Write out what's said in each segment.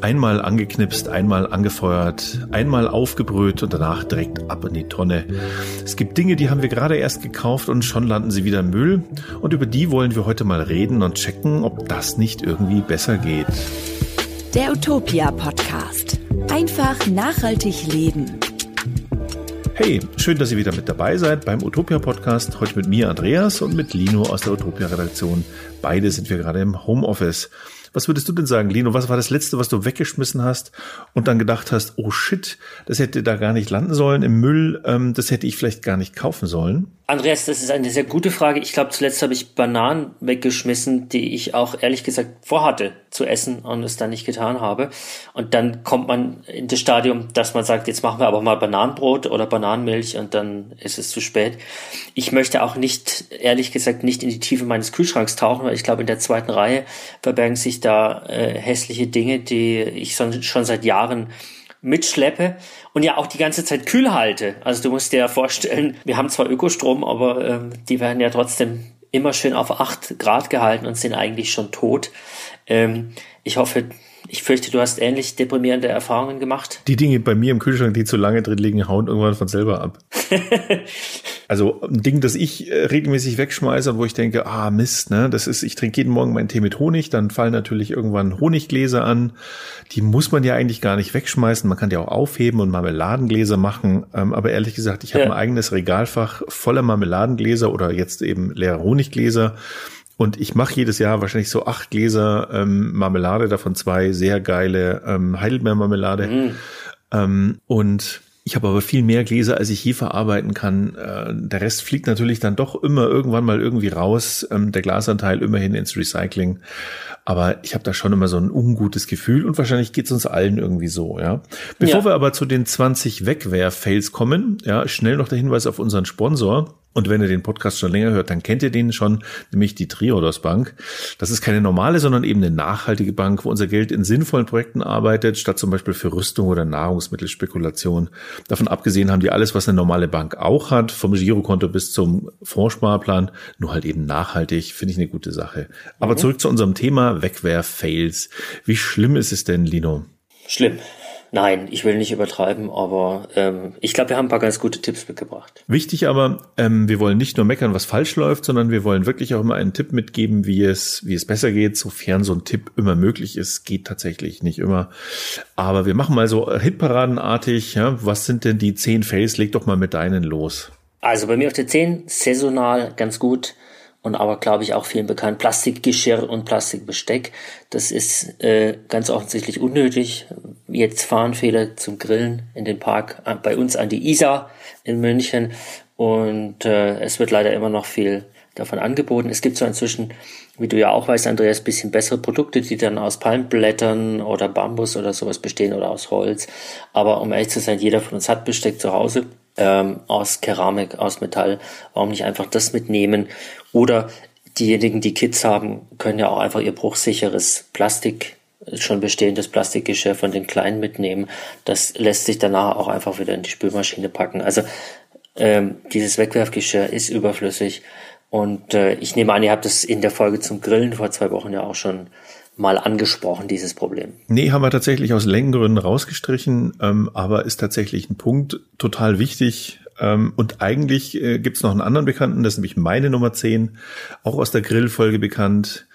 Einmal angeknipst, einmal angefeuert, einmal aufgebrüht und danach direkt ab in die Tonne. Es gibt Dinge, die haben wir gerade erst gekauft und schon landen sie wieder im Müll. Und über die wollen wir heute mal reden und checken, ob das nicht irgendwie besser geht. Der Utopia Podcast. Einfach nachhaltig leben. Hey, schön, dass ihr wieder mit dabei seid beim Utopia Podcast. Heute mit mir, Andreas, und mit Lino aus der Utopia Redaktion. Beide sind wir gerade im Homeoffice. Was würdest du denn sagen, Lino? Was war das Letzte, was du weggeschmissen hast und dann gedacht hast, oh shit, das hätte da gar nicht landen sollen im Müll, ähm, das hätte ich vielleicht gar nicht kaufen sollen? Andreas, das ist eine sehr gute Frage. Ich glaube, zuletzt habe ich Bananen weggeschmissen, die ich auch ehrlich gesagt vorhatte zu essen und es dann nicht getan habe. Und dann kommt man in das Stadium, dass man sagt, jetzt machen wir aber mal Bananenbrot oder Bananenmilch und dann ist es zu spät. Ich möchte auch nicht, ehrlich gesagt, nicht in die Tiefe meines Kühlschranks tauchen, weil ich glaube, in der zweiten Reihe verbergen sich da äh, hässliche Dinge, die ich schon, schon seit Jahren mitschleppe und ja auch die ganze Zeit kühl halte. Also du musst dir ja vorstellen, wir haben zwar Ökostrom, aber ähm, die werden ja trotzdem immer schön auf acht Grad gehalten und sind eigentlich schon tot. Ähm, ich hoffe, ich fürchte, du hast ähnlich deprimierende Erfahrungen gemacht. Die Dinge bei mir im Kühlschrank, die zu lange drin liegen, hauen irgendwann von selber ab. also ein Ding, das ich äh, regelmäßig wegschmeiße und wo ich denke, ah Mist, ne, das ist, ich trinke jeden Morgen meinen Tee mit Honig, dann fallen natürlich irgendwann Honiggläser an. Die muss man ja eigentlich gar nicht wegschmeißen. Man kann die auch aufheben und Marmeladengläser machen. Ähm, aber ehrlich gesagt, ich habe ja. ein eigenes Regalfach voller Marmeladengläser oder jetzt eben leere Honiggläser. Und ich mache jedes Jahr wahrscheinlich so acht Gläser ähm, Marmelade, davon zwei sehr geile ähm, Heidelbeermarmelade. Mhm. Ähm, und ich habe aber viel mehr Gläser, als ich je verarbeiten kann. Äh, der Rest fliegt natürlich dann doch immer irgendwann mal irgendwie raus. Ähm, der Glasanteil immerhin ins Recycling. Aber ich habe da schon immer so ein ungutes Gefühl und wahrscheinlich geht's uns allen irgendwie so, ja. Bevor ja. wir aber zu den 20 Wegwerf-Fails kommen, ja, schnell noch der Hinweis auf unseren Sponsor. Und wenn ihr den Podcast schon länger hört, dann kennt ihr den schon, nämlich die Triodos Bank. Das ist keine normale, sondern eben eine nachhaltige Bank, wo unser Geld in sinnvollen Projekten arbeitet, statt zum Beispiel für Rüstung oder Nahrungsmittelspekulation. Davon abgesehen haben die alles, was eine normale Bank auch hat, vom Girokonto bis zum Fondssparplan, nur halt eben nachhaltig, finde ich eine gute Sache. Aber mhm. zurück zu unserem Thema Wegwerf-Fails. Wie schlimm ist es denn, Lino? Schlimm. Nein, ich will nicht übertreiben, aber ähm, ich glaube, wir haben ein paar ganz gute Tipps mitgebracht. Wichtig aber, ähm, wir wollen nicht nur meckern, was falsch läuft, sondern wir wollen wirklich auch immer einen Tipp mitgeben, wie es, wie es besser geht, sofern so ein Tipp immer möglich ist. Geht tatsächlich nicht immer. Aber wir machen mal so Hitparadenartig. Ja? Was sind denn die zehn Fails? Leg doch mal mit deinen los. Also bei mir auf der 10 saisonal ganz gut und aber glaube ich auch vielen bekannt, Plastikgeschirr und Plastikbesteck. Das ist äh, ganz offensichtlich unnötig. Jetzt fahren viele zum Grillen in den Park äh, bei uns an die Isar in München und äh, es wird leider immer noch viel davon angeboten. Es gibt so inzwischen, wie du ja auch weißt, Andreas, bisschen bessere Produkte, die dann aus Palmblättern oder Bambus oder sowas bestehen oder aus Holz. Aber um ehrlich zu sein, jeder von uns hat Besteck zu Hause ähm, aus Keramik, aus Metall. Warum nicht einfach das mitnehmen? Oder diejenigen, die Kids haben, können ja auch einfach ihr bruchsicheres Plastik, schon bestehendes Plastikgeschirr von den Kleinen mitnehmen. Das lässt sich danach auch einfach wieder in die Spülmaschine packen. Also ähm, dieses Wegwerfgeschirr ist überflüssig. Und äh, ich nehme an, ihr habt es in der Folge zum Grillen vor zwei Wochen ja auch schon mal angesprochen, dieses Problem. Nee, haben wir tatsächlich aus Längengründen rausgestrichen, ähm, aber ist tatsächlich ein Punkt total wichtig. Ähm, und eigentlich äh, gibt es noch einen anderen Bekannten, das ist nämlich meine Nummer 10, auch aus der Grillfolge bekannt.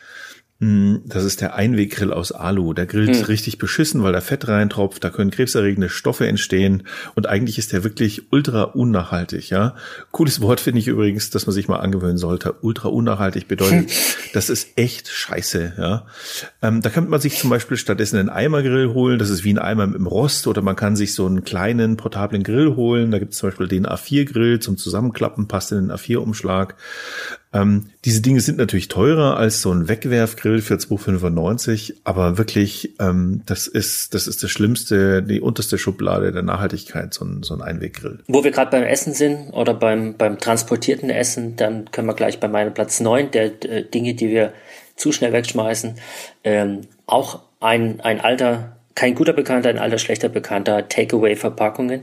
Hm, das ist der Einweggrill aus Alu. Der grillt hm. richtig beschissen, weil da Fett reintropft, da können krebserregende Stoffe entstehen und eigentlich ist der wirklich ultra unnachhaltig, ja. Cooles Wort finde ich übrigens, dass man sich mal angewöhnen sollte. Ultra unnachhaltig bedeutet, das ist echt scheiße, ja. Ähm, da kann man sich zum Beispiel stattdessen einen Eimergrill holen, das ist wie ein Eimer im Rost oder man kann sich so einen kleinen portablen Grill holen. Da gibt es zum Beispiel den A4-Grill zum Zusammenklappen, passt in den A4-Umschlag. Ähm, diese Dinge sind natürlich teurer als so ein Wegwerfgrill für 2,95, aber wirklich, ähm, das ist das ist das Schlimmste, die unterste Schublade der Nachhaltigkeit, so ein, so ein Einweggrill. Wo wir gerade beim Essen sind oder beim, beim transportierten Essen, dann können wir gleich bei meinem Platz neun der äh, Dinge, die wir zu schnell wegschmeißen, ähm, auch ein, ein alter kein guter Bekannter, ein alter schlechter Bekannter, Takeaway-Verpackungen.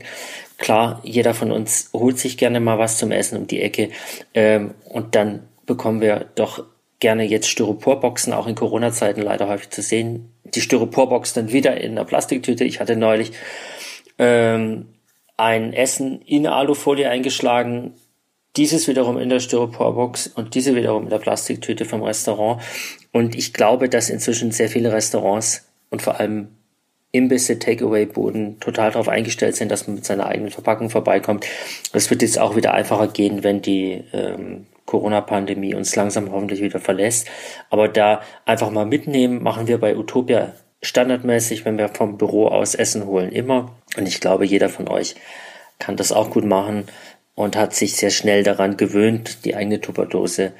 Klar, jeder von uns holt sich gerne mal was zum Essen um die Ecke ähm, und dann bekommen wir doch gerne jetzt Styroporboxen, auch in Corona-Zeiten leider häufig zu sehen, die Styroporbox dann wieder in einer Plastiktüte. Ich hatte neulich ähm, ein Essen in Alufolie eingeschlagen, dieses wiederum in der Styroporbox und diese wiederum in der Plastiktüte vom Restaurant. Und ich glaube, dass inzwischen sehr viele Restaurants und vor allem Imbisse, Takeaway-Buden total darauf eingestellt sind, dass man mit seiner eigenen Verpackung vorbeikommt. Das wird jetzt auch wieder einfacher gehen, wenn die ähm, Corona-Pandemie uns langsam hoffentlich wieder verlässt. Aber da einfach mal mitnehmen, machen wir bei Utopia standardmäßig, wenn wir vom Büro aus Essen holen, immer. Und ich glaube, jeder von euch kann das auch gut machen und hat sich sehr schnell daran gewöhnt, die eigene Tupperdose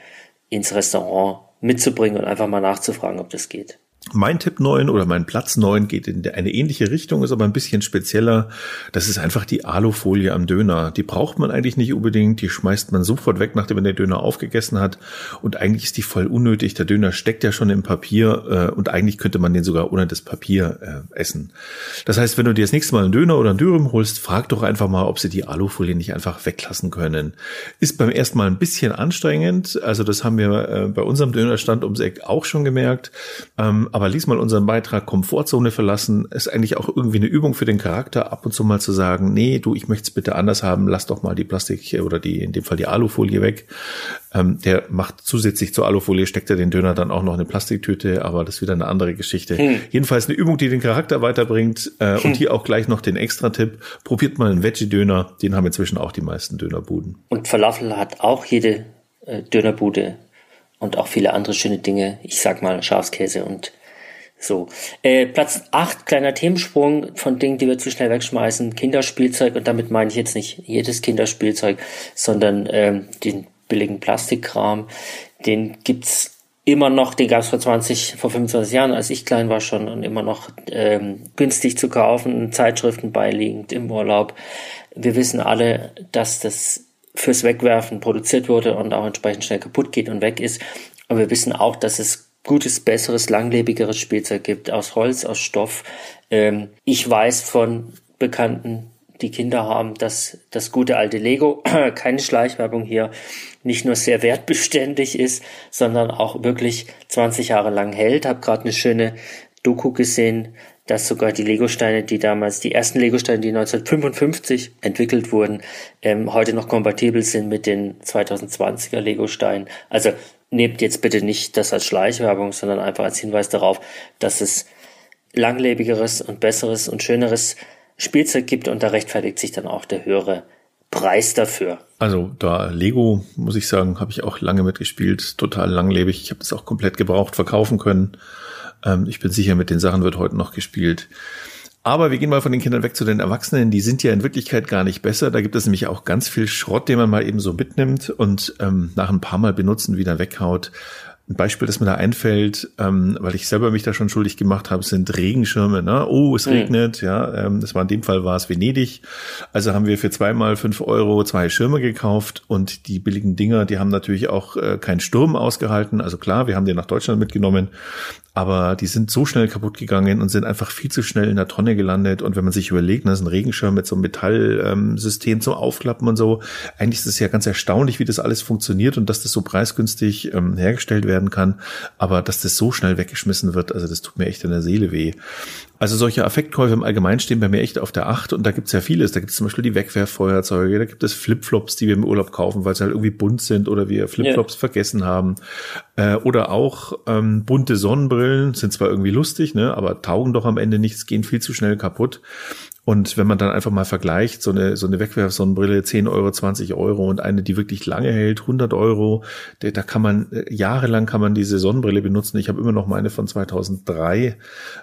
ins Restaurant mitzubringen und einfach mal nachzufragen, ob das geht. Mein Tipp 9 oder mein Platz 9 geht in eine ähnliche Richtung, ist aber ein bisschen spezieller. Das ist einfach die Alufolie am Döner. Die braucht man eigentlich nicht unbedingt. Die schmeißt man sofort weg, nachdem man den Döner aufgegessen hat. Und eigentlich ist die voll unnötig. Der Döner steckt ja schon im Papier äh, und eigentlich könnte man den sogar ohne das Papier äh, essen. Das heißt, wenn du dir das nächste Mal einen Döner oder einen Dürüm holst, frag doch einfach mal, ob sie die Alufolie nicht einfach weglassen können. Ist beim ersten Mal ein bisschen anstrengend. Also das haben wir äh, bei unserem Dönerstand ums Eck auch schon gemerkt. Ähm, aber lies mal unseren Beitrag Komfortzone verlassen. Ist eigentlich auch irgendwie eine Übung für den Charakter, ab und zu mal zu sagen, nee, du, ich möchte es bitte anders haben, lass doch mal die Plastik oder die, in dem Fall die Alufolie weg. Ähm, der macht zusätzlich zur Alufolie, steckt er den Döner dann auch noch eine Plastiktüte, aber das ist wieder eine andere Geschichte. Hm. Jedenfalls eine Übung, die den Charakter weiterbringt äh, hm. und hier auch gleich noch den Extra-Tipp. Probiert mal einen Veggie-Döner, den haben inzwischen auch die meisten Dönerbuden. Und Falafel hat auch jede äh, Dönerbude und auch viele andere schöne Dinge. Ich sag mal Schafskäse und so. Äh, Platz 8, kleiner Themensprung von Dingen, die wir zu schnell wegschmeißen. Kinderspielzeug, und damit meine ich jetzt nicht jedes Kinderspielzeug, sondern ähm, den billigen Plastikkram. Den gibt's immer noch, den gab's vor 20, vor 25 Jahren, als ich klein war schon, und immer noch ähm, günstig zu kaufen, Zeitschriften beiliegend im Urlaub. Wir wissen alle, dass das fürs Wegwerfen produziert wurde und auch entsprechend schnell kaputt geht und weg ist. Und wir wissen auch, dass es gutes, besseres, langlebigeres Spielzeug gibt, aus Holz, aus Stoff. Ähm, ich weiß von Bekannten, die Kinder haben, dass das gute alte Lego, keine Schleichwerbung hier, nicht nur sehr wertbeständig ist, sondern auch wirklich 20 Jahre lang hält. Hab gerade eine schöne Doku gesehen, dass sogar die Legosteine, die damals, die ersten Legosteine, die 1955 entwickelt wurden, ähm, heute noch kompatibel sind mit den 2020er Legosteinen. Also nehmt jetzt bitte nicht das als Schleichwerbung, sondern einfach als Hinweis darauf, dass es langlebigeres und besseres und schöneres Spielzeug gibt und da rechtfertigt sich dann auch der höhere Preis dafür. Also da Lego, muss ich sagen, habe ich auch lange mitgespielt, total langlebig. Ich habe das auch komplett gebraucht verkaufen können. Ähm, ich bin sicher, mit den Sachen wird heute noch gespielt. Aber wir gehen mal von den Kindern weg zu den Erwachsenen. Die sind ja in Wirklichkeit gar nicht besser. Da gibt es nämlich auch ganz viel Schrott, den man mal eben so mitnimmt und ähm, nach ein paar Mal benutzen wieder weghaut. Ein Beispiel, das mir da einfällt, ähm, weil ich selber mich da schon schuldig gemacht habe, sind Regenschirme. Ne? Oh, es mhm. regnet. Ja, ähm, das war in dem Fall war es Venedig. Also haben wir für zweimal fünf Euro zwei Schirme gekauft und die billigen Dinger, die haben natürlich auch äh, keinen Sturm ausgehalten. Also klar, wir haben den nach Deutschland mitgenommen, aber die sind so schnell kaputt gegangen und sind einfach viel zu schnell in der Tonne gelandet. Und wenn man sich überlegt, das ist ein Regenschirm mit so einem Metallsystem ähm, zum Aufklappen und so, eigentlich ist es ja ganz erstaunlich, wie das alles funktioniert und dass das so preisgünstig ähm, hergestellt werden kann. Aber dass das so schnell weggeschmissen wird, also das tut mir echt in der Seele weh. Also solche Affektkäufe im Allgemeinen stehen bei mir echt auf der Acht und da gibt's ja vieles. Da gibt's zum Beispiel die Wegwerffeuerzeuge, da gibt es Flipflops, die wir im Urlaub kaufen, weil sie halt irgendwie bunt sind oder wir Flipflops yeah. vergessen haben. Äh, oder auch ähm, bunte Sonnenbrillen, sind zwar irgendwie lustig, ne, aber taugen doch am Ende nichts, gehen viel zu schnell kaputt. Und wenn man dann einfach mal vergleicht, so eine, so eine Wegwerfsonnenbrille, 10 Euro, 20 Euro und eine, die wirklich lange hält, 100 Euro, da, kann man, äh, jahrelang kann man diese Sonnenbrille benutzen. Ich habe immer noch meine von 2003.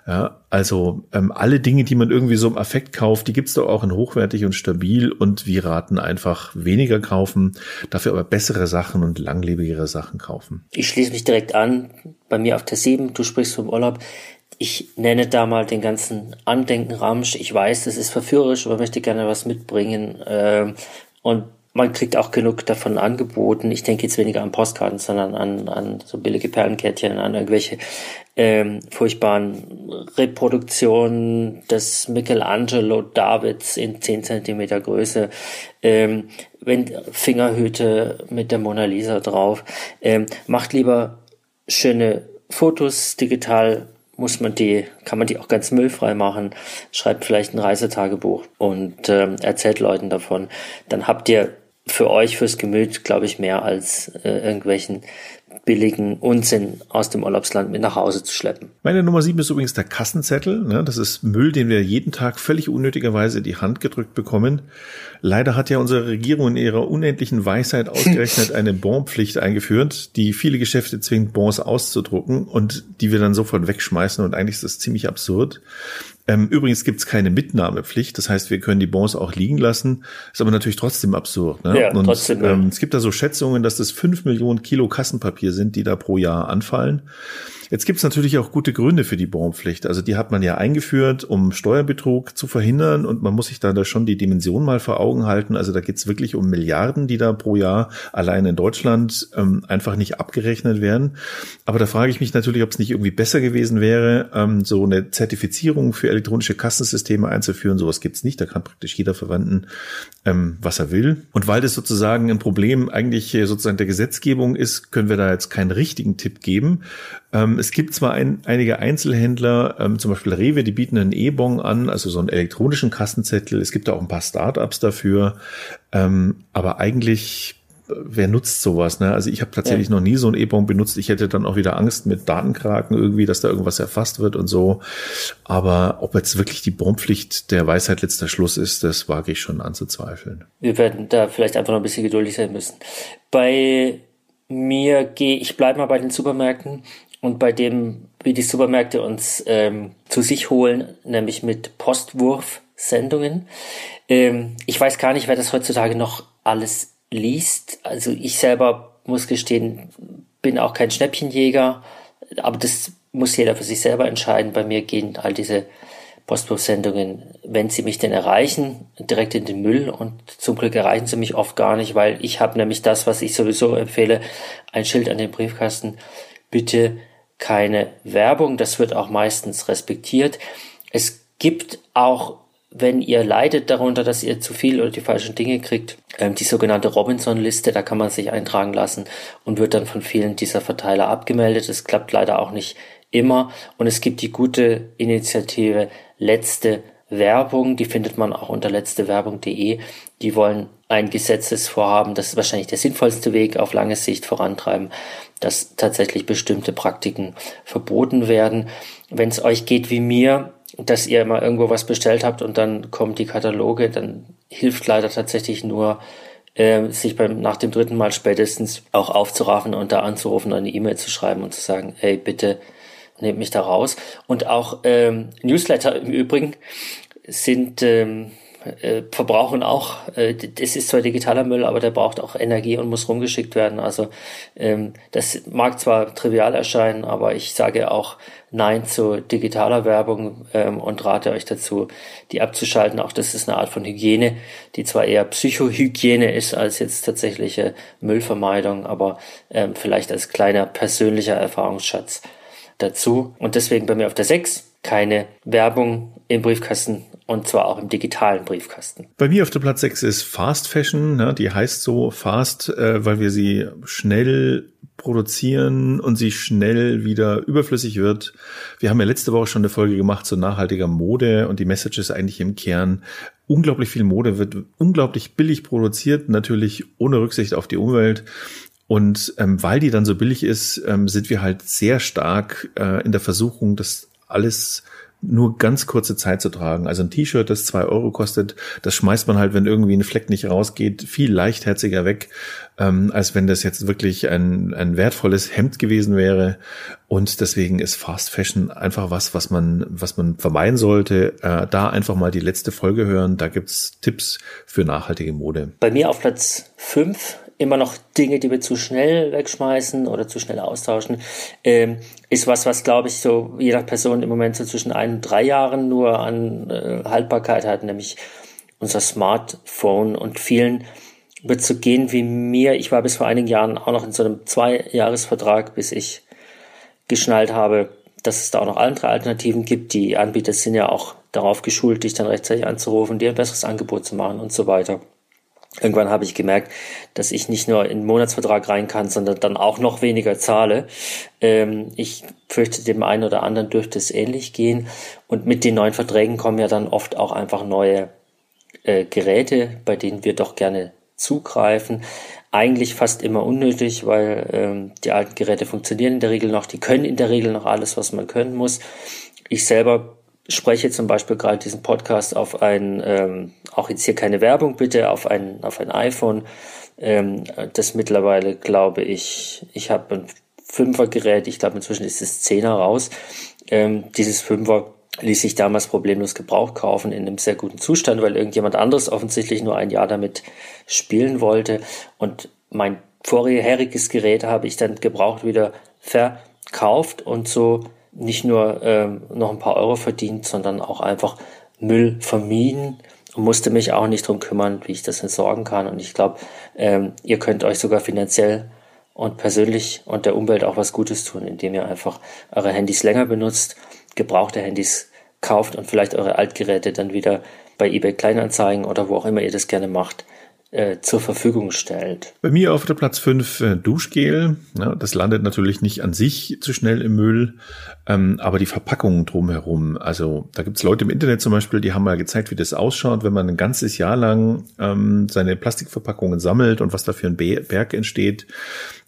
Ja, also ähm, alle Dinge, die man irgendwie so im Affekt kauft, die gibt's doch auch in hochwertig und stabil und wir raten einfach weniger kaufen, dafür aber bessere Sachen und langlebigere Sachen kaufen. Ich schließe mich direkt an, bei mir auf der 7, du sprichst vom Urlaub ich nenne da mal den ganzen Andenken Ramsch. Ich weiß, das ist verführerisch, aber möchte gerne was mitbringen. Ähm, und man kriegt auch genug davon angeboten. Ich denke jetzt weniger an Postkarten, sondern an, an so billige Perlenkärtchen, an irgendwelche ähm, furchtbaren Reproduktionen des Michelangelo Davids in 10 Zentimeter Größe, ähm, wenn Fingerhüte mit der Mona Lisa drauf. Ähm, macht lieber schöne Fotos digital muss man die, kann man die auch ganz müllfrei machen, schreibt vielleicht ein Reisetagebuch und ähm, erzählt Leuten davon. Dann habt ihr für euch, fürs Gemüt, glaube ich, mehr als äh, irgendwelchen billigen Unsinn aus dem Urlaubsland mit nach Hause zu schleppen. Meine Nummer sieben ist übrigens der Kassenzettel. Ne? Das ist Müll, den wir jeden Tag völlig unnötigerweise in die Hand gedrückt bekommen. Leider hat ja unsere Regierung in ihrer unendlichen Weisheit ausgerechnet eine Bonpflicht eingeführt, die viele Geschäfte zwingt, Bons auszudrucken und die wir dann sofort wegschmeißen. Und eigentlich ist das ziemlich absurd. Ähm, übrigens gibt es keine Mitnahmepflicht, das heißt, wir können die Bons auch liegen lassen, ist aber natürlich trotzdem absurd. Ne? Ja, und, trotzdem. Ähm, es gibt da so Schätzungen, dass das fünf Millionen Kilo Kassenpapier sind, die da pro Jahr anfallen. Jetzt gibt es natürlich auch gute Gründe für die Bonpflicht. Also die hat man ja eingeführt, um Steuerbetrug zu verhindern und man muss sich da, da schon die Dimension mal vor Augen halten. Also da geht es wirklich um Milliarden, die da pro Jahr allein in Deutschland ähm, einfach nicht abgerechnet werden. Aber da frage ich mich natürlich, ob es nicht irgendwie besser gewesen wäre, ähm, so eine Zertifizierung für elektronische Kassensysteme einzuführen. Sowas gibt's nicht. Da kann praktisch jeder verwenden, ähm, was er will. Und weil das sozusagen ein Problem eigentlich sozusagen der Gesetzgebung ist, können wir da jetzt keinen richtigen Tipp geben. Ähm, es gibt zwar ein, einige Einzelhändler, ähm, zum Beispiel Rewe, die bieten einen E-Bon an, also so einen elektronischen Kassenzettel. Es gibt auch ein paar Startups dafür. Ähm, aber eigentlich wer nutzt sowas? Ne? Also ich habe tatsächlich ja. noch nie so ein E-Bon benutzt. Ich hätte dann auch wieder Angst mit Datenkraken irgendwie, dass da irgendwas erfasst wird und so. Aber ob jetzt wirklich die Bonpflicht der Weisheit letzter Schluss ist, das wage ich schon anzuzweifeln. Wir werden da vielleicht einfach noch ein bisschen geduldig sein müssen. Bei mir gehe, ich bleibe mal bei den Supermärkten und bei dem, wie die Supermärkte uns ähm, zu sich holen, nämlich mit Postwurfsendungen. Ähm, ich weiß gar nicht, wer das heutzutage noch alles liest. Also ich selber muss gestehen, bin auch kein Schnäppchenjäger, aber das muss jeder für sich selber entscheiden. Bei mir gehen all diese Postwurfsendungen, wenn sie mich denn erreichen, direkt in den Müll und zum Glück erreichen sie mich oft gar nicht, weil ich habe nämlich das, was ich sowieso empfehle, ein Schild an den Briefkasten. Bitte keine Werbung, das wird auch meistens respektiert. Es gibt auch, wenn ihr leidet darunter, dass ihr zu viel oder die falschen Dinge kriegt, ähm, die sogenannte Robinson-Liste, da kann man sich eintragen lassen und wird dann von vielen dieser Verteiler abgemeldet. Es klappt leider auch nicht immer. Und es gibt die gute Initiative Letzte Werbung, die findet man auch unter letztewerbung.de. Die wollen ein Gesetzesvorhaben, das ist wahrscheinlich der sinnvollste Weg auf lange Sicht vorantreiben, dass tatsächlich bestimmte Praktiken verboten werden. Wenn es euch geht wie mir, dass ihr mal irgendwo was bestellt habt und dann kommen die Kataloge, dann hilft leider tatsächlich nur, äh, sich beim, nach dem dritten Mal spätestens auch aufzuraffen und da anzurufen, eine E-Mail zu schreiben und zu sagen, hey, bitte nehmt mich da raus. Und auch ähm, Newsletter im Übrigen sind ähm, äh, verbrauchen auch, äh, das ist zwar digitaler Müll, aber der braucht auch Energie und muss rumgeschickt werden. Also ähm, das mag zwar trivial erscheinen, aber ich sage auch Nein zu digitaler Werbung ähm, und rate euch dazu, die abzuschalten. Auch das ist eine Art von Hygiene, die zwar eher Psychohygiene ist als jetzt tatsächliche Müllvermeidung, aber ähm, vielleicht als kleiner persönlicher Erfahrungsschatz dazu. Und deswegen bei mir auf der 6 keine Werbung im Briefkasten und zwar auch im digitalen Briefkasten. Bei mir auf der Platz 6 ist Fast Fashion. Ne? Die heißt so Fast, äh, weil wir sie schnell produzieren und sie schnell wieder überflüssig wird. Wir haben ja letzte Woche schon eine Folge gemacht zu nachhaltiger Mode und die Message ist eigentlich im Kern, unglaublich viel Mode wird unglaublich billig produziert, natürlich ohne Rücksicht auf die Umwelt. Und ähm, weil die dann so billig ist, ähm, sind wir halt sehr stark äh, in der Versuchung, das alles nur ganz kurze Zeit zu tragen. Also ein T-Shirt, das zwei Euro kostet, das schmeißt man halt, wenn irgendwie ein Fleck nicht rausgeht, viel leichtherziger weg, ähm, als wenn das jetzt wirklich ein, ein wertvolles Hemd gewesen wäre. Und deswegen ist Fast Fashion einfach was, was man, was man vermeiden sollte. Äh, da einfach mal die letzte Folge hören. Da gibt's Tipps für nachhaltige Mode. Bei mir auf Platz fünf immer noch Dinge, die wir zu schnell wegschmeißen oder zu schnell austauschen, ähm, ist was, was glaube ich so je nach Person im Moment so zwischen ein und drei Jahren nur an äh, Haltbarkeit hat, nämlich unser Smartphone und vielen wird so gehen wie mir. Ich war bis vor einigen Jahren auch noch in so einem Zwei-Jahres-Vertrag, bis ich geschnallt habe, dass es da auch noch andere Alternativen gibt. Die Anbieter sind ja auch darauf geschult, dich dann rechtzeitig anzurufen, dir ein besseres Angebot zu machen und so weiter. Irgendwann habe ich gemerkt, dass ich nicht nur in den Monatsvertrag rein kann, sondern dann auch noch weniger zahle. Ähm, ich fürchte, dem einen oder anderen dürfte es ähnlich gehen. Und mit den neuen Verträgen kommen ja dann oft auch einfach neue äh, Geräte, bei denen wir doch gerne zugreifen. Eigentlich fast immer unnötig, weil ähm, die alten Geräte funktionieren in der Regel noch, die können in der Regel noch alles, was man können muss. Ich selber spreche zum Beispiel gerade diesen Podcast auf ein, ähm, auch jetzt hier keine Werbung bitte, auf ein, auf ein iPhone, ähm, das mittlerweile glaube ich, ich habe ein Fünfer-Gerät, ich glaube inzwischen ist es Zehner raus. Ähm, dieses Fünfer ließ sich damals problemlos Gebrauch kaufen in einem sehr guten Zustand, weil irgendjemand anderes offensichtlich nur ein Jahr damit spielen wollte. Und mein vorheriges Gerät habe ich dann gebraucht wieder verkauft und so nicht nur ähm, noch ein paar Euro verdient, sondern auch einfach Müll vermieden und musste mich auch nicht drum kümmern, wie ich das entsorgen kann. Und ich glaube, ähm, ihr könnt euch sogar finanziell und persönlich und der Umwelt auch was Gutes tun, indem ihr einfach eure Handys länger benutzt, gebrauchte Handys kauft und vielleicht eure Altgeräte dann wieder bei eBay Kleinanzeigen oder wo auch immer ihr das gerne macht, äh, zur Verfügung stellt. Bei mir auf der Platz 5 äh, Duschgel. Ja, das landet natürlich nicht an sich zu schnell im Müll, ähm, aber die Verpackungen drumherum. Also da gibt's Leute im Internet zum Beispiel, die haben mal gezeigt, wie das ausschaut, wenn man ein ganzes Jahr lang ähm, seine Plastikverpackungen sammelt und was da für ein Berg entsteht,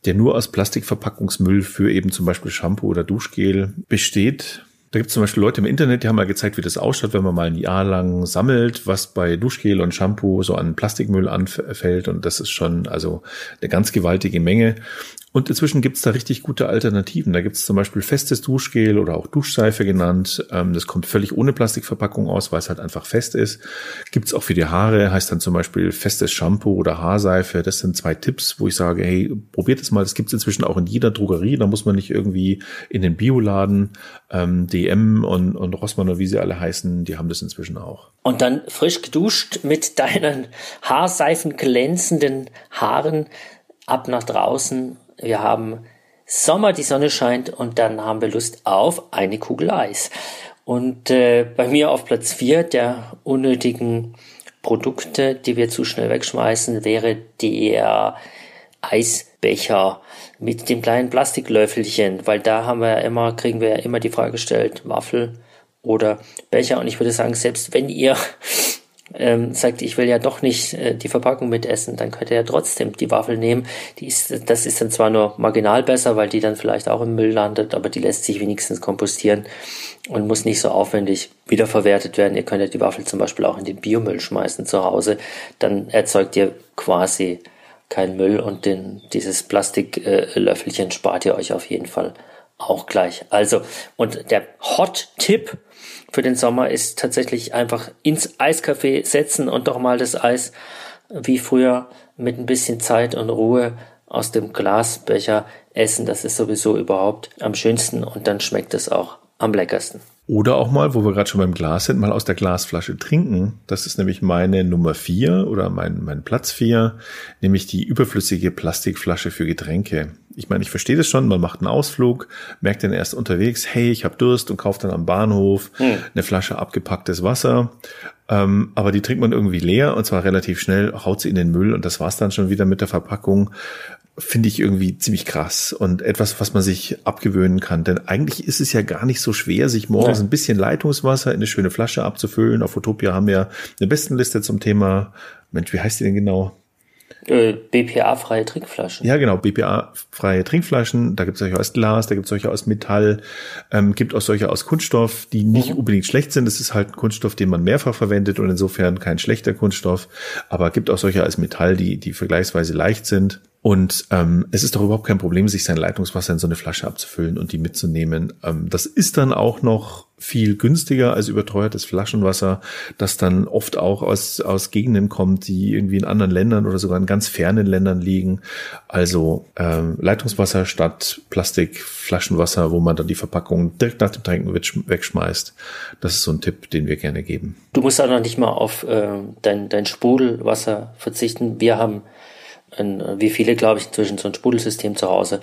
der nur aus Plastikverpackungsmüll für eben zum Beispiel Shampoo oder Duschgel besteht. Da gibt es zum Beispiel Leute im Internet, die haben mal gezeigt, wie das ausschaut, wenn man mal ein Jahr lang sammelt, was bei Duschgel und Shampoo so an Plastikmüll anfällt. Und das ist schon also eine ganz gewaltige Menge. Und inzwischen gibt es da richtig gute Alternativen. Da gibt es zum Beispiel festes Duschgel oder auch Duschseife genannt. Ähm, das kommt völlig ohne Plastikverpackung aus, weil es halt einfach fest ist. Gibt es auch für die Haare, heißt dann zum Beispiel festes Shampoo oder Haarseife. Das sind zwei Tipps, wo ich sage, hey, probiert es mal. Das gibt es inzwischen auch in jeder Drogerie. Da muss man nicht irgendwie in den Bioladen, ähm, DM und, und Rossmann oder wie sie alle heißen, die haben das inzwischen auch. Und dann frisch geduscht mit deinen Haarseifen glänzenden Haaren ab nach draußen wir haben Sommer, die Sonne scheint und dann haben wir Lust auf eine Kugel Eis. Und äh, bei mir auf Platz 4 der unnötigen Produkte, die wir zu schnell wegschmeißen, wäre der Eisbecher mit dem kleinen Plastiklöffelchen, weil da haben wir ja immer, kriegen wir ja immer die Frage gestellt, Waffel oder Becher. Und ich würde sagen, selbst wenn ihr ähm, sagt, ich will ja doch nicht äh, die Verpackung mitessen, dann könnt ihr ja trotzdem die Waffel nehmen. Die ist, das ist dann zwar nur marginal besser, weil die dann vielleicht auch im Müll landet, aber die lässt sich wenigstens kompostieren und muss nicht so aufwendig wiederverwertet werden. Ihr könnt ja die Waffel zum Beispiel auch in den Biomüll schmeißen zu Hause. Dann erzeugt ihr quasi keinen Müll und den, dieses Plastiklöffelchen äh, spart ihr euch auf jeden Fall auch gleich. Also, und der Hot-Tipp für den Sommer ist tatsächlich einfach ins Eiscafé setzen und doch mal das Eis wie früher mit ein bisschen Zeit und Ruhe aus dem Glasbecher essen. Das ist sowieso überhaupt am schönsten und dann schmeckt es auch am leckersten. Oder auch mal, wo wir gerade schon beim Glas sind, mal aus der Glasflasche trinken. Das ist nämlich meine Nummer vier oder mein, mein Platz vier, nämlich die überflüssige Plastikflasche für Getränke. Ich meine, ich verstehe das schon, man macht einen Ausflug, merkt dann erst unterwegs, hey, ich habe Durst und kauft dann am Bahnhof hm. eine Flasche abgepacktes Wasser. Ähm, aber die trinkt man irgendwie leer und zwar relativ schnell, haut sie in den Müll und das war's dann schon wieder mit der Verpackung finde ich irgendwie ziemlich krass und etwas, was man sich abgewöhnen kann. Denn eigentlich ist es ja gar nicht so schwer, sich morgens ja. ein bisschen Leitungswasser in eine schöne Flasche abzufüllen. Auf Utopia haben wir eine Bestenliste zum Thema, Mensch, wie heißt die denn genau? Äh, BPA-freie Trinkflaschen. Ja, genau, BPA-freie Trinkflaschen. Da gibt es solche aus Glas, da gibt es solche aus Metall, ähm, gibt auch solche aus Kunststoff, die nicht mhm. unbedingt schlecht sind. Das ist halt ein Kunststoff, den man mehrfach verwendet und insofern kein schlechter Kunststoff. Aber gibt auch solche aus Metall, die, die vergleichsweise leicht sind. Und ähm, es ist doch überhaupt kein Problem, sich sein Leitungswasser in so eine Flasche abzufüllen und die mitzunehmen. Ähm, das ist dann auch noch viel günstiger als überteuertes Flaschenwasser, das dann oft auch aus, aus Gegenden kommt, die irgendwie in anderen Ländern oder sogar in ganz fernen Ländern liegen. Also ähm, Leitungswasser statt Plastikflaschenwasser, wo man dann die Verpackung direkt nach dem Trinken wegschmeißt. Das ist so ein Tipp, den wir gerne geben. Du musst auch noch nicht mal auf äh, dein, dein Sprudelwasser verzichten. Wir haben ein, wie viele, glaube ich, inzwischen so ein Sprudelsystem zu Hause.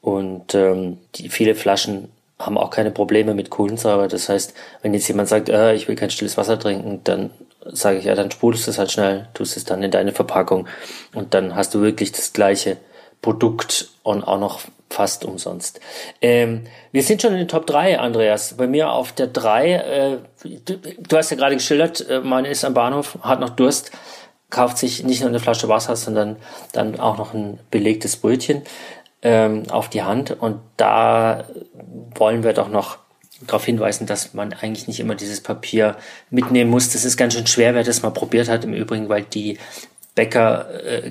Und ähm, die, viele Flaschen haben auch keine Probleme mit Kohlensäure. Das heißt, wenn jetzt jemand sagt, äh, ich will kein stilles Wasser trinken, dann sage ich, ja, dann spulst du es halt schnell, tust es dann in deine Verpackung und dann hast du wirklich das gleiche Produkt und auch noch fast umsonst. Ähm, wir sind schon in den Top 3, Andreas. Bei mir auf der 3, äh, du, du, hast ja gerade geschildert, äh, meine ist am Bahnhof, hat noch Durst, kauft sich nicht nur eine Flasche Wasser, sondern dann auch noch ein belegtes Brötchen ähm, auf die Hand. Und da wollen wir doch noch darauf hinweisen, dass man eigentlich nicht immer dieses Papier mitnehmen muss. Das ist ganz schön schwer, wer das mal probiert hat im Übrigen, weil die Bäcker, äh,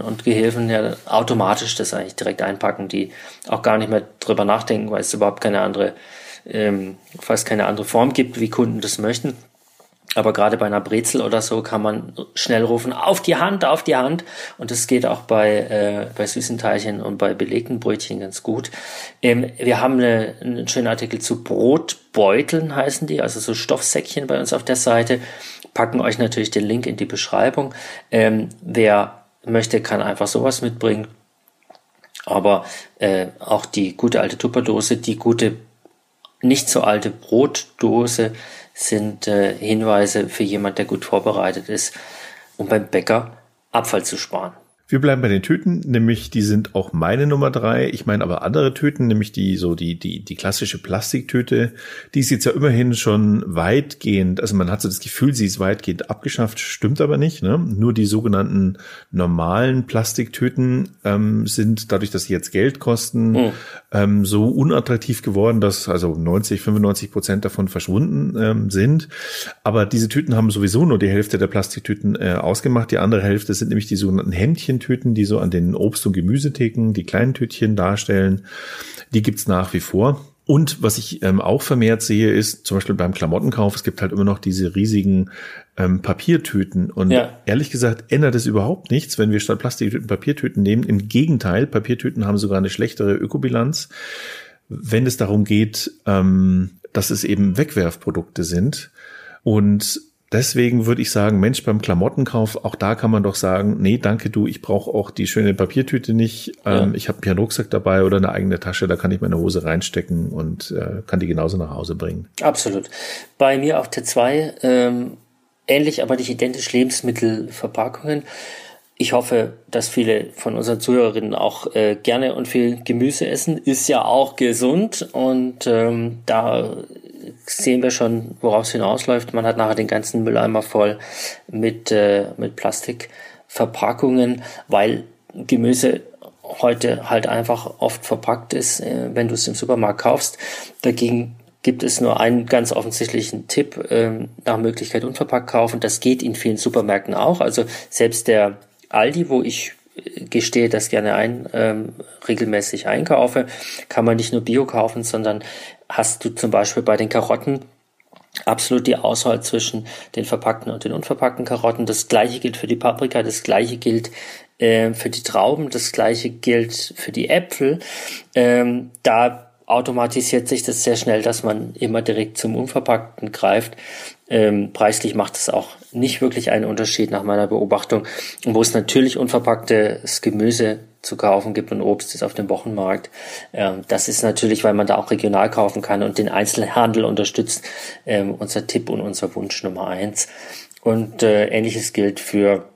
und Gehilfen ja automatisch das eigentlich direkt einpacken, die auch gar nicht mehr drüber nachdenken, weil es überhaupt keine andere, ähm, fast keine andere Form gibt, wie Kunden das möchten. Aber gerade bei einer Brezel oder so kann man schnell rufen, auf die Hand, auf die Hand. Und das geht auch bei, äh, bei süßen Teilchen und bei belegten Brötchen ganz gut. Ähm, wir haben eine, einen schönen Artikel zu Brotbeuteln heißen die, also so Stoffsäckchen bei uns auf der Seite. Packen euch natürlich den Link in die Beschreibung. Ähm, wer möchte, kann einfach sowas mitbringen. Aber äh, auch die gute alte Tupperdose, die gute, nicht so alte Brotdose, sind äh, Hinweise für jemand, der gut vorbereitet ist, um beim Bäcker Abfall zu sparen. Wir bleiben bei den Tüten, nämlich die sind auch meine Nummer drei. Ich meine aber andere Tüten, nämlich die so die die die klassische Plastiktüte, die ist jetzt ja immerhin schon weitgehend, also man hat so das Gefühl, sie ist weitgehend abgeschafft, stimmt aber nicht. Ne? Nur die sogenannten normalen Plastiktüten ähm, sind dadurch, dass sie jetzt Geld kosten, mhm. ähm, so unattraktiv geworden, dass also 90, 95 Prozent davon verschwunden ähm, sind. Aber diese Tüten haben sowieso nur die Hälfte der Plastiktüten äh, ausgemacht. Die andere Hälfte sind nämlich die sogenannten Händchen Tüten, die so an den Obst- und Gemüsetheken die kleinen Tütchen darstellen. Die gibt's nach wie vor. Und was ich ähm, auch vermehrt sehe, ist zum Beispiel beim Klamottenkauf, es gibt halt immer noch diese riesigen ähm, Papiertüten. Und ja. ehrlich gesagt ändert es überhaupt nichts, wenn wir statt Plastiktüten Papiertüten nehmen. Im Gegenteil, Papiertüten haben sogar eine schlechtere Ökobilanz, wenn es darum geht, ähm, dass es eben Wegwerfprodukte sind. Und Deswegen würde ich sagen, Mensch, beim Klamottenkauf, auch da kann man doch sagen, nee, danke du, ich brauche auch die schöne Papiertüte nicht. Ja. Ähm, ich habe einen Rucksack dabei oder eine eigene Tasche, da kann ich meine Hose reinstecken und äh, kann die genauso nach Hause bringen. Absolut. Bei mir auf T2 ähm, ähnlich, aber nicht identisch Lebensmittelverpackungen. Ich hoffe, dass viele von unseren Zuhörerinnen auch äh, gerne und viel Gemüse essen. Ist ja auch gesund und ähm, da sehen wir schon, worauf es hinausläuft. Man hat nachher den ganzen Mülleimer voll mit, äh, mit Plastikverpackungen, weil Gemüse heute halt einfach oft verpackt ist, äh, wenn du es im Supermarkt kaufst. Dagegen gibt es nur einen ganz offensichtlichen Tipp, äh, nach Möglichkeit unverpackt kaufen. Das geht in vielen Supermärkten auch. Also selbst der Aldi, wo ich äh, gestehe das gerne ein, ähm, regelmäßig einkaufe, kann man nicht nur Bio kaufen, sondern hast du zum Beispiel bei den Karotten absolut die Auswahl zwischen den verpackten und den unverpackten Karotten. Das gleiche gilt für die Paprika, das gleiche gilt äh, für die Trauben, das gleiche gilt für die Äpfel. Ähm, da automatisiert sich das sehr schnell, dass man immer direkt zum Unverpackten greift. Ähm, preislich macht es auch nicht wirklich einen Unterschied nach meiner Beobachtung. Und wo es natürlich unverpacktes Gemüse zu kaufen gibt und Obst ist auf dem Wochenmarkt. Ähm, das ist natürlich, weil man da auch regional kaufen kann und den Einzelhandel unterstützt, ähm, unser Tipp und unser Wunsch Nummer eins. Und äh, ähnliches gilt für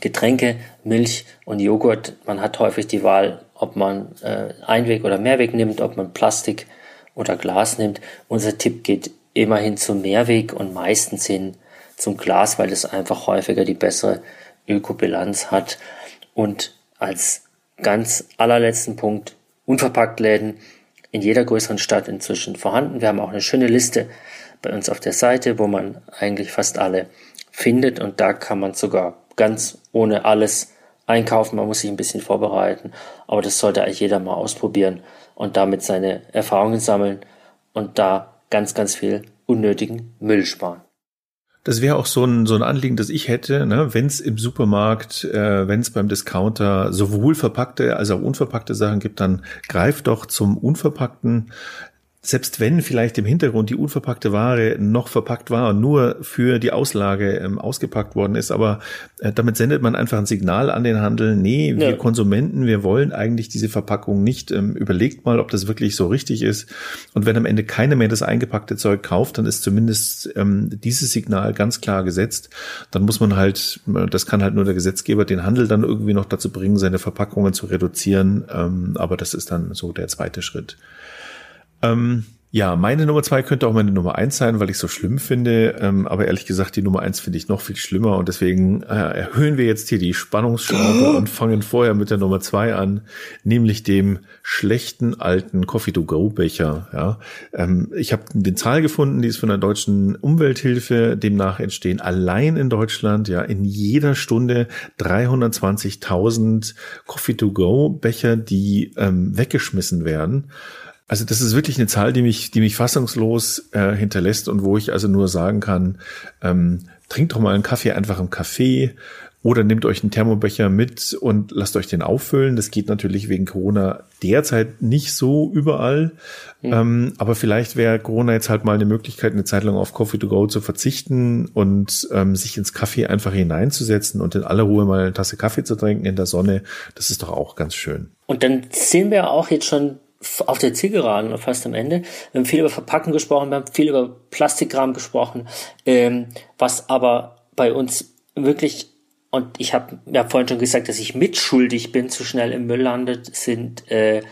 Getränke, Milch und Joghurt. Man hat häufig die Wahl, ob man äh, Einweg oder Mehrweg nimmt, ob man Plastik oder Glas nimmt. Unser Tipp geht immerhin zum Mehrweg und meistens hin zum Glas, weil es einfach häufiger die bessere Ökobilanz hat. Und als ganz allerletzten Punkt, Unverpacktläden in jeder größeren Stadt inzwischen vorhanden. Wir haben auch eine schöne Liste bei uns auf der Seite, wo man eigentlich fast alle findet und da kann man sogar ganz ohne alles einkaufen. Man muss sich ein bisschen vorbereiten, aber das sollte eigentlich jeder mal ausprobieren und damit seine Erfahrungen sammeln und da ganz, ganz viel unnötigen Müll sparen. Das wäre auch so ein, so ein Anliegen, das ich hätte, ne? wenn es im Supermarkt, äh, wenn es beim Discounter sowohl verpackte als auch unverpackte Sachen gibt, dann greift doch zum Unverpackten selbst wenn vielleicht im Hintergrund die unverpackte Ware noch verpackt war und nur für die Auslage ähm, ausgepackt worden ist, aber äh, damit sendet man einfach ein Signal an den Handel, nee, wir ja. Konsumenten, wir wollen eigentlich diese Verpackung nicht. Ähm, überlegt mal, ob das wirklich so richtig ist. Und wenn am Ende keiner mehr das eingepackte Zeug kauft, dann ist zumindest ähm, dieses Signal ganz klar gesetzt. Dann muss man halt, das kann halt nur der Gesetzgeber, den Handel dann irgendwie noch dazu bringen, seine Verpackungen zu reduzieren. Ähm, aber das ist dann so der zweite Schritt. Ähm, ja, meine Nummer zwei könnte auch meine Nummer eins sein, weil ich so schlimm finde. Ähm, aber ehrlich gesagt, die Nummer eins finde ich noch viel schlimmer und deswegen äh, erhöhen wir jetzt hier die Spannungsschraube und fangen vorher mit der Nummer zwei an, nämlich dem schlechten alten Coffee-to-Go-Becher. Ja, ähm, ich habe den Zahl gefunden, die ist von der deutschen Umwelthilfe. Demnach entstehen allein in Deutschland ja in jeder Stunde 320.000 Coffee-to-Go-Becher, die ähm, weggeschmissen werden. Also das ist wirklich eine Zahl, die mich, die mich fassungslos äh, hinterlässt und wo ich also nur sagen kann, ähm, trinkt doch mal einen Kaffee einfach im Café oder nehmt euch einen Thermobecher mit und lasst euch den auffüllen. Das geht natürlich wegen Corona derzeit nicht so überall. Mhm. Ähm, aber vielleicht wäre Corona jetzt halt mal eine Möglichkeit, eine Zeit lang auf Coffee to go zu verzichten und ähm, sich ins Kaffee einfach hineinzusetzen und in aller Ruhe mal eine Tasse Kaffee zu trinken in der Sonne. Das ist doch auch ganz schön. Und dann sehen wir auch jetzt schon auf der Zielgeraden fast am Ende. Wir haben viel über Verpacken gesprochen, wir haben viel über Plastikrahmen gesprochen, ähm, was aber bei uns wirklich, und ich habe ja vorhin schon gesagt, dass ich mitschuldig bin, zu schnell im Müll landet, sind äh,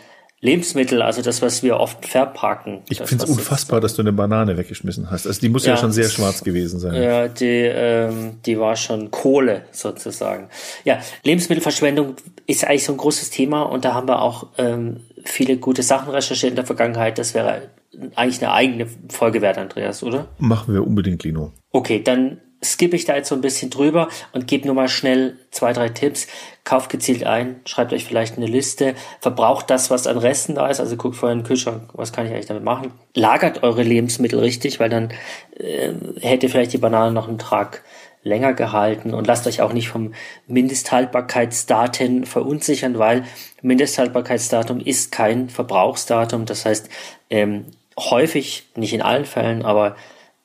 Lebensmittel, also das, was wir oft verpacken. Ich finde es unfassbar, dass du eine Banane weggeschmissen hast. Also die muss ja, ja schon sehr schwarz gewesen sein. Ja, die, ähm, die war schon Kohle sozusagen. Ja, Lebensmittelverschwendung ist eigentlich so ein großes Thema und da haben wir auch ähm, viele gute Sachen recherchiert in der Vergangenheit. Das wäre eigentlich eine eigene Folge wert, Andreas, oder? Machen wir unbedingt, Lino. Okay, dann skippe ich da jetzt so ein bisschen drüber und gebe nur mal schnell zwei, drei Tipps. Kauft gezielt ein, schreibt euch vielleicht eine Liste, verbraucht das, was an Resten da ist, also guckt vorher in den Kühlschrank, was kann ich eigentlich damit machen. Lagert eure Lebensmittel richtig, weil dann äh, hätte vielleicht die Banane noch einen Tag länger gehalten und lasst euch auch nicht vom Mindesthaltbarkeitsdaten verunsichern, weil Mindesthaltbarkeitsdatum ist kein Verbrauchsdatum. Das heißt, ähm, häufig, nicht in allen Fällen, aber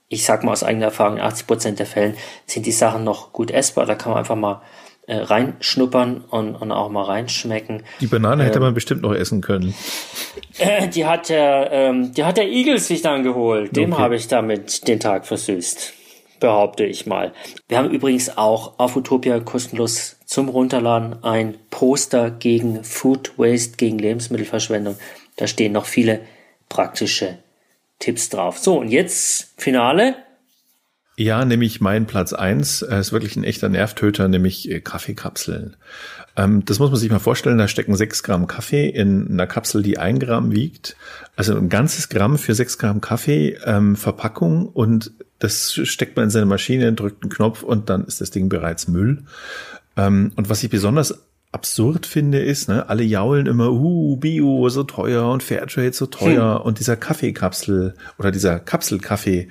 ich sag mal aus eigener Erfahrung, 80 Prozent der Fällen sind die Sachen noch gut essbar. Da kann man einfach mal äh, reinschnuppern und, und auch mal reinschmecken. Die Banane ähm, hätte man bestimmt noch essen können. Äh, die hat der, ähm, die hat der Igel sich dann geholt. Dem okay. habe ich damit den Tag versüßt behaupte ich mal. Wir haben übrigens auch auf Utopia kostenlos zum Runterladen ein Poster gegen Food Waste, gegen Lebensmittelverschwendung. Da stehen noch viele praktische Tipps drauf. So, und jetzt Finale. Ja, nämlich mein Platz eins ist wirklich ein echter Nervtöter, nämlich äh, Kaffeekapseln. Ähm, das muss man sich mal vorstellen, da stecken sechs Gramm Kaffee in einer Kapsel, die ein Gramm wiegt. Also ein ganzes Gramm für sechs Gramm Kaffee ähm, Verpackung und das steckt man in seine Maschine, drückt einen Knopf und dann ist das Ding bereits Müll. Ähm, und was ich besonders absurd finde, ist, ne, alle jaulen immer, uh, Bio so teuer und Fairtrade so teuer hm. und dieser Kaffeekapsel oder dieser Kapselkaffee,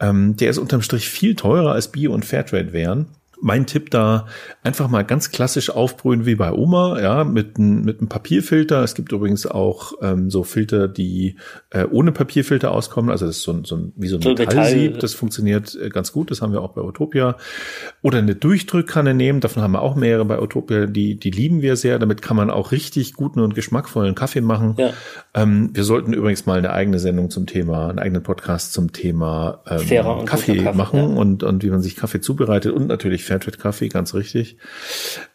ähm, der ist unterm Strich viel teurer als Bio und Fairtrade wären mein Tipp da einfach mal ganz klassisch aufbrühen wie bei Oma, ja, mit, mit einem Papierfilter. Es gibt übrigens auch ähm, so Filter, die äh, ohne Papierfilter auskommen. Also das ist so ein, so ein wie so ein so Metallsieb. Metall. Das funktioniert äh, ganz gut. Das haben wir auch bei Utopia. Oder eine Durchdrückkanne nehmen. Davon haben wir auch mehrere bei Utopia. Die, die lieben wir sehr. Damit kann man auch richtig guten und geschmackvollen Kaffee machen. Ja. Ähm, wir sollten übrigens mal eine eigene Sendung zum Thema, einen eigenen Podcast zum Thema ähm, Kaffee, Kaffee, machen ja. und, und wie man sich Kaffee zubereitet und natürlich Fairtrade-Kaffee, ganz richtig.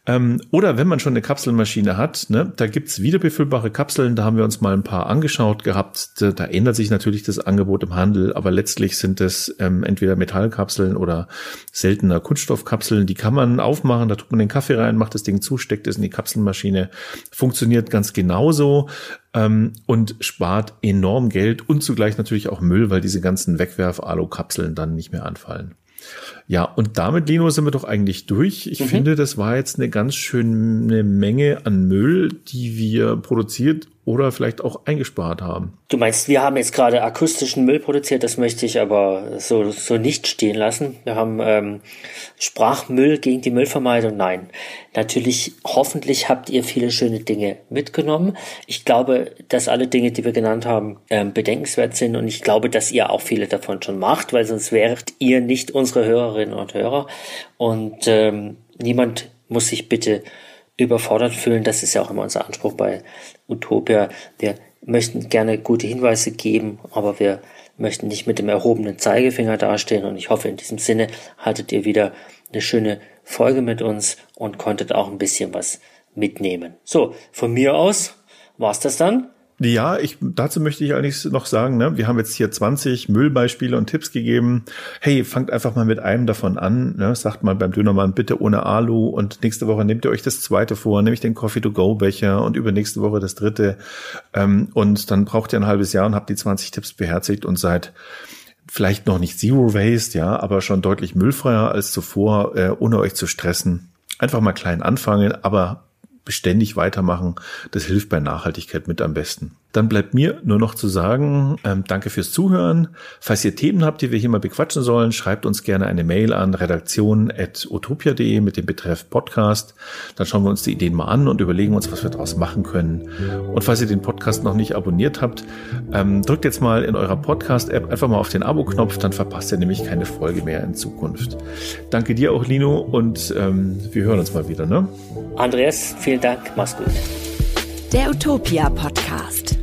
Ähm, oder wenn man schon eine Kapselmaschine hat, ne, da gibt's wiederbefüllbare Kapseln, da haben wir uns mal ein paar angeschaut gehabt. Da, da ändert sich natürlich das Angebot im Handel, aber letztlich sind es ähm, entweder Metallkapseln oder seltener Kunststoffkapseln, die kann man aufmachen, da tut man den Kaffee rein, macht das Ding zu, steckt es in die Kapselmaschine. Funktioniert ganz genauso ähm, und spart enorm Geld und zugleich natürlich auch Müll, weil diese ganzen Wegwerf-Alu-Kapseln dann nicht mehr anfallen. Ja, und damit, Lino, sind wir doch eigentlich durch. Ich mhm. finde, das war jetzt eine ganz schöne Menge an Müll, die wir produziert oder vielleicht auch eingespart haben. Du meinst, wir haben jetzt gerade akustischen Müll produziert, das möchte ich aber so, so nicht stehen lassen. Wir haben ähm, Sprachmüll gegen die Müllvermeidung. Nein, natürlich, hoffentlich habt ihr viele schöne Dinge mitgenommen. Ich glaube, dass alle Dinge, die wir genannt haben, ähm, bedenkenswert sind und ich glaube, dass ihr auch viele davon schon macht, weil sonst wäret ihr nicht unsere Hörerinnen und Hörer und ähm, niemand muss sich bitte überfordert fühlen. Das ist ja auch immer unser Anspruch bei Utopia. Wir möchten gerne gute Hinweise geben, aber wir möchten nicht mit dem erhobenen Zeigefinger dastehen. Und ich hoffe, in diesem Sinne haltet ihr wieder eine schöne Folge mit uns und konntet auch ein bisschen was mitnehmen. So, von mir aus war's das dann. Ja, ich, dazu möchte ich eigentlich noch sagen, ne, wir haben jetzt hier 20 Müllbeispiele und Tipps gegeben. Hey, fangt einfach mal mit einem davon an. Ne, sagt mal beim Dönermann bitte ohne Alu und nächste Woche nehmt ihr euch das zweite vor, nämlich den Coffee-to-Go-Becher und übernächste Woche das dritte. Ähm, und dann braucht ihr ein halbes Jahr und habt die 20 Tipps beherzigt und seid vielleicht noch nicht Zero Waste, ja, aber schon deutlich müllfreier als zuvor, äh, ohne euch zu stressen. Einfach mal klein anfangen, aber beständig weitermachen. Das hilft bei Nachhaltigkeit mit am besten. Dann bleibt mir nur noch zu sagen, ähm, danke fürs Zuhören. Falls ihr Themen habt, die wir hier mal bequatschen sollen, schreibt uns gerne eine Mail an redaktion.utopia.de mit dem Betreff Podcast. Dann schauen wir uns die Ideen mal an und überlegen uns, was wir daraus machen können. Und falls ihr den Podcast noch nicht abonniert habt, ähm, drückt jetzt mal in eurer Podcast-App einfach mal auf den Abo-Knopf, dann verpasst ihr nämlich keine Folge mehr in Zukunft. Danke dir auch, Lino, und ähm, wir hören uns mal wieder. Ne? Andreas, vielen Dank, mach's gut. Der Utopia Podcast.